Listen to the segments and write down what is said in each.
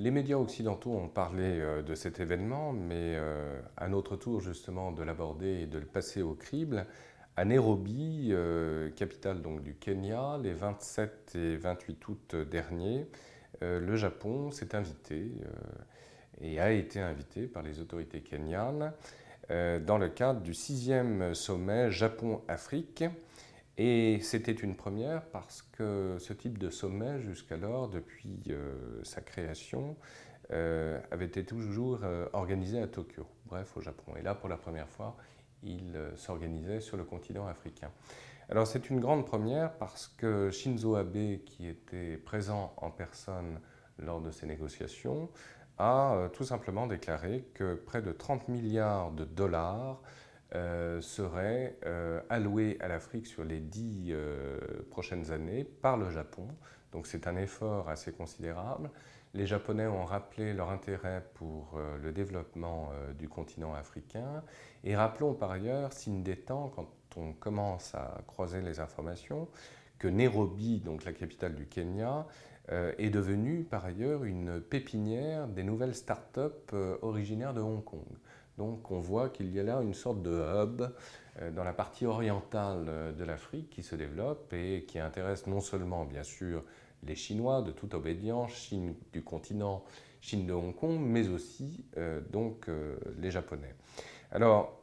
Euh, les médias occidentaux ont parlé euh, de cet événement, mais euh, à notre tour justement de l'aborder et de le passer au crible. À Nairobi, capitale donc du Kenya, les 27 et 28 août derniers, le Japon s'est invité et a été invité par les autorités kenyanes dans le cadre du sixième sommet Japon-Afrique et c'était une première parce que ce type de sommet, jusqu'alors, depuis euh, sa création, euh, avait été toujours euh, organisé à Tokyo, bref au Japon. Et là, pour la première fois, il s'organisait sur le continent africain. Alors c'est une grande première parce que Shinzo Abe, qui était présent en personne lors de ces négociations, a tout simplement déclaré que près de 30 milliards de dollars euh, serait euh, alloué à l'Afrique sur les dix euh, prochaines années par le Japon. Donc c'est un effort assez considérable. Les Japonais ont rappelé leur intérêt pour le développement du continent africain. Et rappelons par ailleurs, signe des temps, quand on commence à croiser les informations, que Nairobi, donc la capitale du Kenya, est devenue par ailleurs une pépinière des nouvelles start-up originaires de Hong Kong. Donc on voit qu'il y a là une sorte de hub euh, dans la partie orientale euh, de l'Afrique qui se développe et qui intéresse non seulement bien sûr les Chinois de toute obédience, Chine du continent, Chine de Hong Kong, mais aussi euh, donc les Japonais. Alors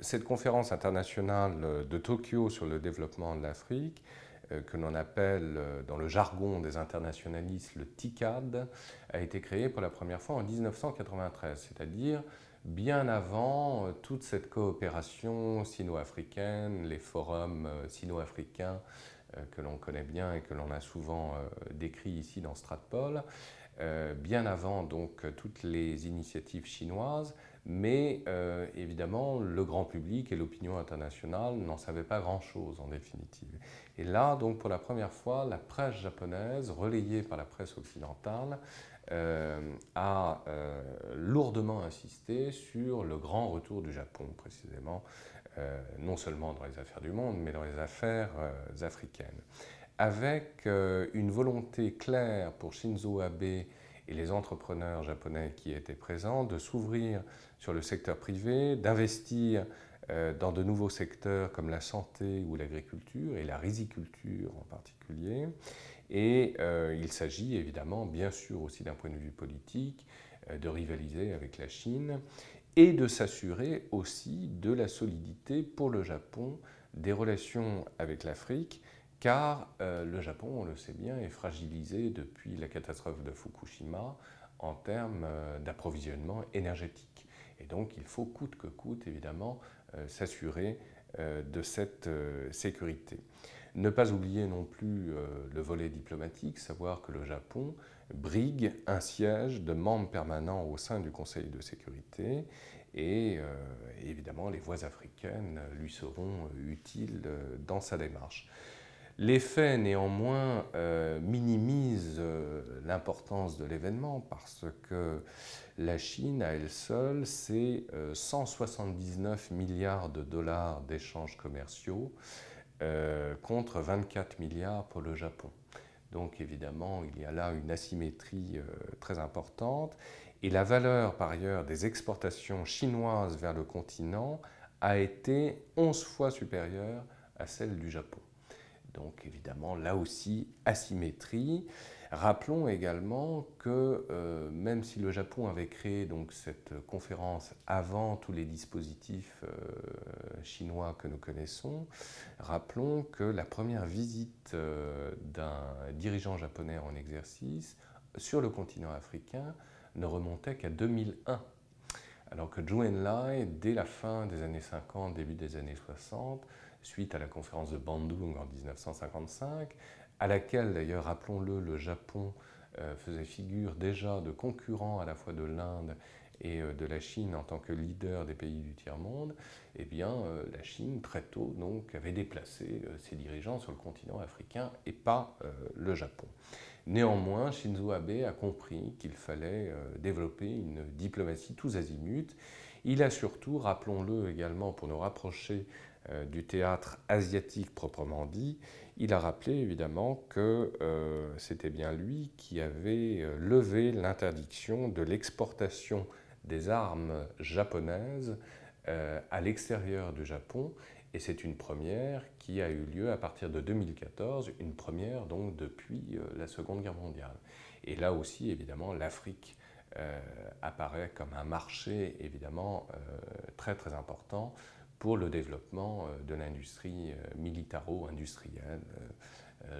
cette conférence internationale de Tokyo sur le développement de l'Afrique, que l'on appelle dans le jargon des internationalistes le TICAD, a été créée pour la première fois en 1993, c'est-à-dire bien avant euh, toute cette coopération sino-africaine, les forums euh, sino-africains euh, que l'on connaît bien et que l'on a souvent décrits ici dans Stratpol, bien avant donc toutes les initiatives chinoises, mais évidemment le grand public et l'opinion internationale n'en savaient pas grand-chose en définitive. Et là, donc pour la première fois, la presse japonaise, relayée par la presse occidentale, euh, a euh, lourdement insisté sur le grand retour du Japon, précisément, euh, non seulement dans les affaires du monde, mais dans les affaires africaines. Avec une volonté claire pour Shinzo Abe et les entrepreneurs japonais qui étaient présents de s'ouvrir sur le secteur privé, d'investir dans de nouveaux secteurs comme la santé ou l'agriculture et la riziculture en particulier, et euh, il s'agit évidemment, bien sûr aussi d'un point de vue politique, euh, de rivaliser avec la Chine et de s'assurer aussi de la solidité pour le Japon des relations avec l'Afrique, car euh, le Japon, on le sait bien, est fragilisé depuis la catastrophe de Fukushima en termes d'approvisionnement énergétique. Et donc il faut coûte que coûte, évidemment, s'assurer de cette sécurité. Ne pas oublier non plus euh, le volet diplomatique, savoir que le Japon brigue un siège de membres permanents au sein du Conseil de sécurité et euh, évidemment les voix africaines lui seront euh, utiles dans sa démarche. Les faits néanmoins minimisent l'importance de l'événement parce que la Chine à elle seule, c'est 179 milliards de dollars d'échanges commerciaux. Euh, contre 24 milliards pour le Japon. Donc évidemment, il y a là une asymétrie euh, très importante. Et la valeur, par ailleurs, des exportations chinoises vers le continent a été 11 fois supérieure à celle du Japon. Donc évidemment, là aussi, asymétrie. Rappelons également que euh, même si le Japon avait créé donc, cette conférence avant tous les dispositifs euh, chinois que nous connaissons, rappelons que la première visite euh, d'un dirigeant japonais en exercice sur le continent africain ne remontait qu'à 2001. Alors que Zhou Enlai, dès la fin des années 50, début des années 60, suite à la conférence de Bandung en 1955, à laquelle d'ailleurs, rappelons-le, le Japon euh, faisait figure déjà de concurrent à la fois de l'Inde et euh, de la Chine en tant que leader des pays du tiers-monde, eh bien euh, la Chine très tôt donc avait déplacé ses dirigeants sur le continent africain et pas le Japon. Néanmoins, Shinzo Abe a compris qu'il fallait développer une diplomatie tous azimuts. Il a surtout, rappelons-le également pour nous rapprocher du théâtre asiatique proprement dit, il a rappelé évidemment que c'était bien lui qui avait levé l'interdiction de l'exportation des armes japonaises à l'extérieur du Japon et c'est une première qui a eu lieu à partir de 2014, une première donc depuis euh, la Seconde Guerre mondiale. Et là aussi, évidemment, l'Afrique euh, apparaît comme un marché évidemment euh, très très important pour le développement de l'industrie militaro-industrielle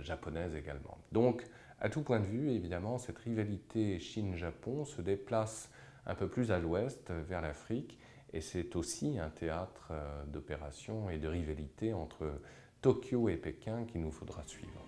japonaise également. Donc, à tout point de vue, évidemment, cette rivalité Chine-Japon se déplace un peu plus à l'ouest, vers l'Afrique, et c'est aussi un théâtre euh, d'opération et de rivalité entre Tokyo et Pékin qu'il nous faudra suivre.